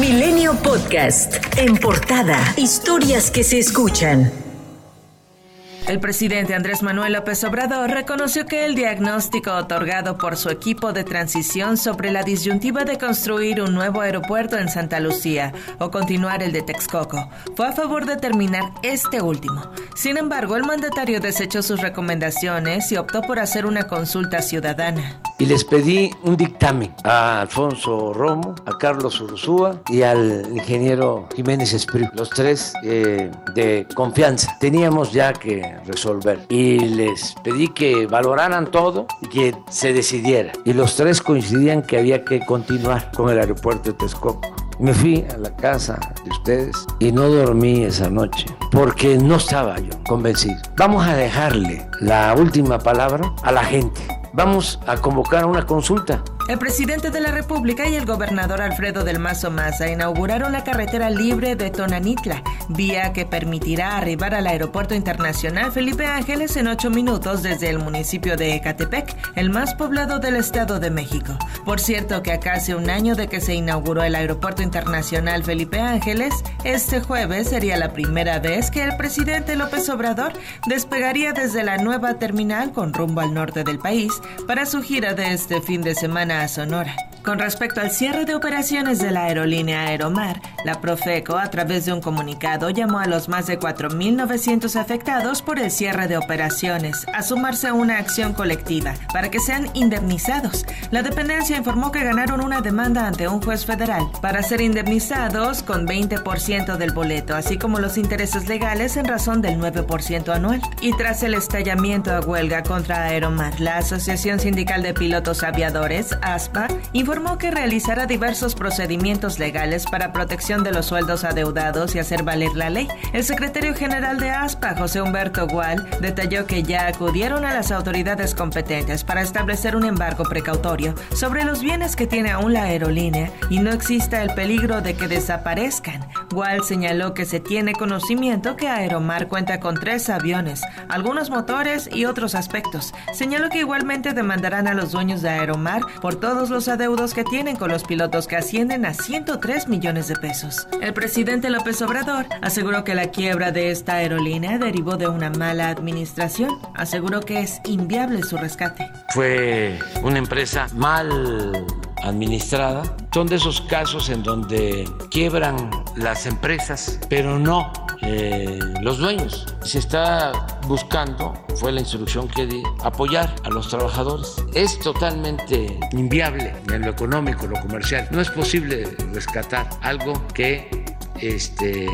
Milenio Podcast. En portada. Historias que se escuchan. El presidente Andrés Manuel López Obrador reconoció que el diagnóstico otorgado por su equipo de transición sobre la disyuntiva de construir un nuevo aeropuerto en Santa Lucía o continuar el de Texcoco fue a favor de terminar este último. Sin embargo, el mandatario desechó sus recomendaciones y optó por hacer una consulta ciudadana. Y les pedí un dictamen a Alfonso Romo, a Carlos Ursúa y al ingeniero Jiménez Esprit, los tres eh, de confianza. Teníamos ya que resolver. Y les pedí que valoraran todo y que se decidiera. Y los tres coincidían que había que continuar con el aeropuerto de Texcoco. Me fui a la casa de ustedes y no dormí esa noche porque no estaba yo convencido. Vamos a dejarle la última palabra a la gente. Vamos a convocar una consulta el presidente de la República y el gobernador Alfredo del Mazo Maza inauguraron la carretera libre de Tonanitla, vía que permitirá arribar al Aeropuerto Internacional Felipe Ángeles en ocho minutos desde el municipio de Ecatepec, el más poblado del Estado de México. Por cierto que a casi un año de que se inauguró el Aeropuerto Internacional Felipe Ángeles, este jueves sería la primera vez que el presidente López Obrador despegaría desde la nueva terminal con rumbo al norte del país para su gira de este fin de semana Sonora. Con respecto al cierre de operaciones de la aerolínea Aeromar, la Profeco, a través de un comunicado, llamó a los más de 4.900 afectados por el cierre de operaciones a sumarse a una acción colectiva para que sean indemnizados. La dependencia informó que ganaron una demanda ante un juez federal para ser indemnizados con 20% del boleto, así como los intereses legales en razón del 9% anual. Y tras el estallamiento a huelga contra Aeromar, la Asociación Sindical de Pilotos Aviadores, ASPA, informó informó que realizará diversos procedimientos legales para protección de los sueldos adeudados y hacer valer la ley. El secretario general de ASPA, José Humberto Gual, detalló que ya acudieron a las autoridades competentes para establecer un embargo precautorio sobre los bienes que tiene aún la aerolínea y no exista el peligro de que desaparezcan. Gual señaló que se tiene conocimiento que Aeromar cuenta con tres aviones, algunos motores y otros aspectos. Señaló que igualmente demandarán a los dueños de Aeromar por todos los adeudos que tienen con los pilotos que ascienden a 103 millones de pesos. El presidente López Obrador aseguró que la quiebra de esta aerolínea derivó de una mala administración. Aseguró que es inviable su rescate. Fue una empresa mal administrada. Son de esos casos en donde quiebran las empresas, pero no eh, los dueños. Se está buscando, fue la instrucción que di, apoyar a los trabajadores. Es totalmente inviable en lo económico, lo comercial. No es posible rescatar algo que este,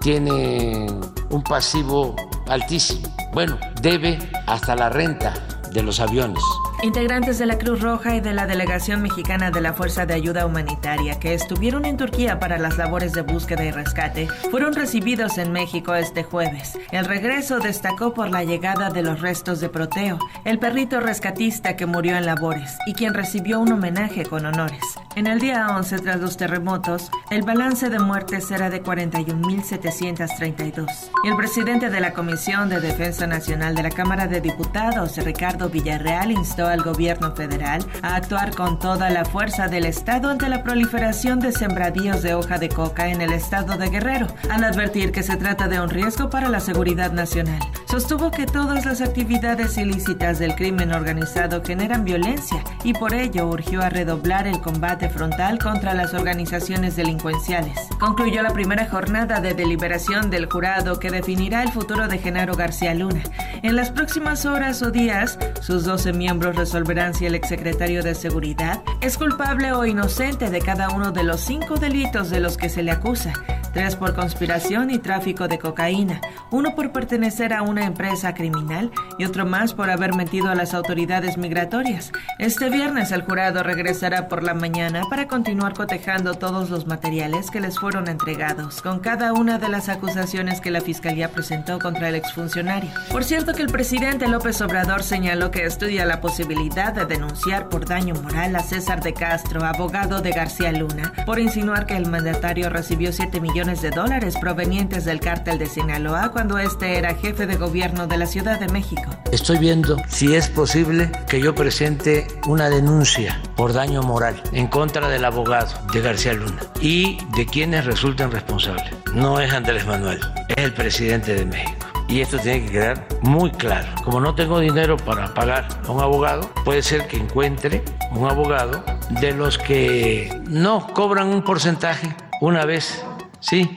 tiene un pasivo altísimo. Bueno, debe hasta la renta de los aviones. Integrantes de la Cruz Roja y de la Delegación Mexicana de la Fuerza de Ayuda Humanitaria que estuvieron en Turquía para las labores de búsqueda y rescate fueron recibidos en México este jueves. El regreso destacó por la llegada de los restos de Proteo, el perrito rescatista que murió en labores y quien recibió un homenaje con honores. En el día 11 tras los terremotos, el balance de muertes era de 41.732. El presidente de la Comisión de Defensa Nacional de la Cámara de Diputados, Ricardo Villarreal, instó al gobierno federal a actuar con toda la fuerza del Estado ante la proliferación de sembradíos de hoja de coca en el estado de Guerrero, al advertir que se trata de un riesgo para la seguridad nacional. Sostuvo que todas las actividades ilícitas del crimen organizado generan violencia y por ello urgió a redoblar el combate frontal contra las organizaciones delincuenciales. Concluyó la primera jornada de deliberación del jurado que definirá el futuro de Genaro García Luna. En las próximas horas o días, sus 12 miembros resolverán si el exsecretario de Seguridad es culpable o inocente de cada uno de los cinco delitos de los que se le acusa tres por conspiración y tráfico de cocaína, uno por pertenecer a una empresa criminal y otro más por haber metido a las autoridades migratorias. Este viernes el jurado regresará por la mañana para continuar cotejando todos los materiales que les fueron entregados, con cada una de las acusaciones que la Fiscalía presentó contra el exfuncionario. Por cierto que el presidente López Obrador señaló que estudia la posibilidad de denunciar por daño moral a César de Castro, abogado de García Luna, por insinuar que el mandatario recibió 7 millones millones de dólares provenientes del cártel de Sinaloa cuando este era jefe de gobierno de la Ciudad de México. Estoy viendo si es posible que yo presente una denuncia por daño moral en contra del abogado de García Luna y de quienes resulten responsables. No es Andrés Manuel, es el presidente de México. Y esto tiene que quedar muy claro. Como no tengo dinero para pagar a un abogado, puede ser que encuentre un abogado de los que no cobran un porcentaje una vez, sí,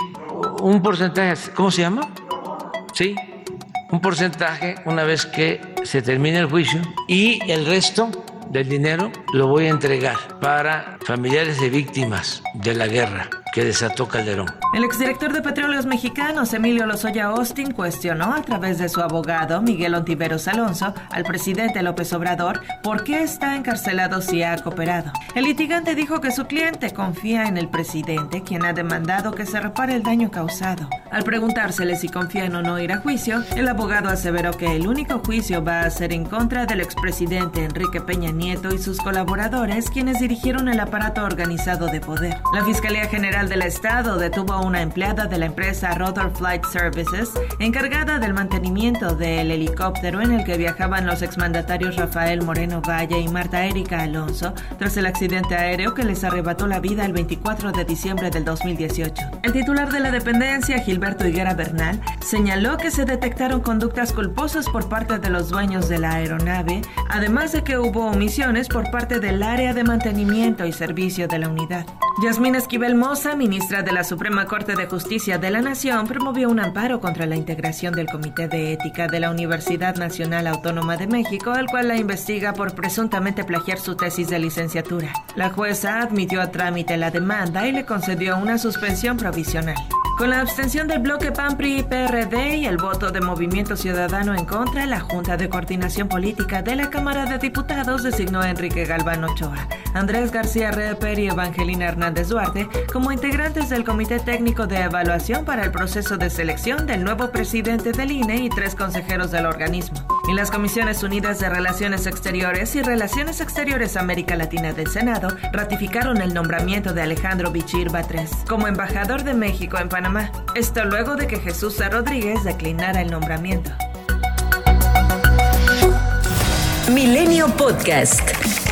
un porcentaje, ¿cómo se llama? Sí, un porcentaje una vez que se termine el juicio y el resto del dinero lo voy a entregar para familiares de víctimas de la guerra que desató Calderón. El exdirector de Petróleos Mexicanos, Emilio Lozoya Austin, cuestionó a través de su abogado, Miguel Ontiveros Alonso, al presidente López Obrador por qué está encarcelado si ha cooperado. El litigante dijo que su cliente confía en el presidente, quien ha demandado que se repare el daño causado. Al preguntársele si confían o no ir a juicio, el abogado aseveró que el único juicio va a ser en contra del expresidente Enrique Peña Nieto y sus colaboradores, quienes dirigieron el aparato organizado de poder. La Fiscalía General del Estado detuvo a una empleada de la empresa Rotor Flight Services, encargada del mantenimiento del helicóptero en el que viajaban los exmandatarios Rafael Moreno Valle y Marta Erika Alonso, tras el accidente aéreo que les arrebató la vida el 24 de diciembre del 2018. El titular de la dependencia, Gilberto Higuera Bernal, señaló que se detectaron conductas culposas por parte de los dueños de la aeronave, además de que hubo omisiones por parte del área de mantenimiento y servicio de la unidad. Yasmín Esquivel Moza, ministra de la Suprema Corte de Justicia de la Nación, promovió un amparo contra la integración del Comité de Ética de la Universidad Nacional Autónoma de México, el cual la investiga por presuntamente plagiar su tesis de licenciatura. La jueza admitió a trámite la demanda y le concedió una suspensión provisional. Con la abstención del bloque PAN, PRI y PRD y el voto de Movimiento Ciudadano en contra, la Junta de Coordinación Política de la Cámara de Diputados designó a Enrique Galván Ochoa, Andrés García Reper y Evangelina Hernández Duarte como integrantes del Comité Técnico de Evaluación para el proceso de selección del nuevo presidente del INE y tres consejeros del organismo. Y las Comisiones Unidas de Relaciones Exteriores y Relaciones Exteriores América Latina del Senado ratificaron el nombramiento de Alejandro Bichir Batres como embajador de México en Panamá esto luego de que Jesús Rodríguez declinara el nombramiento. Milenio Podcast.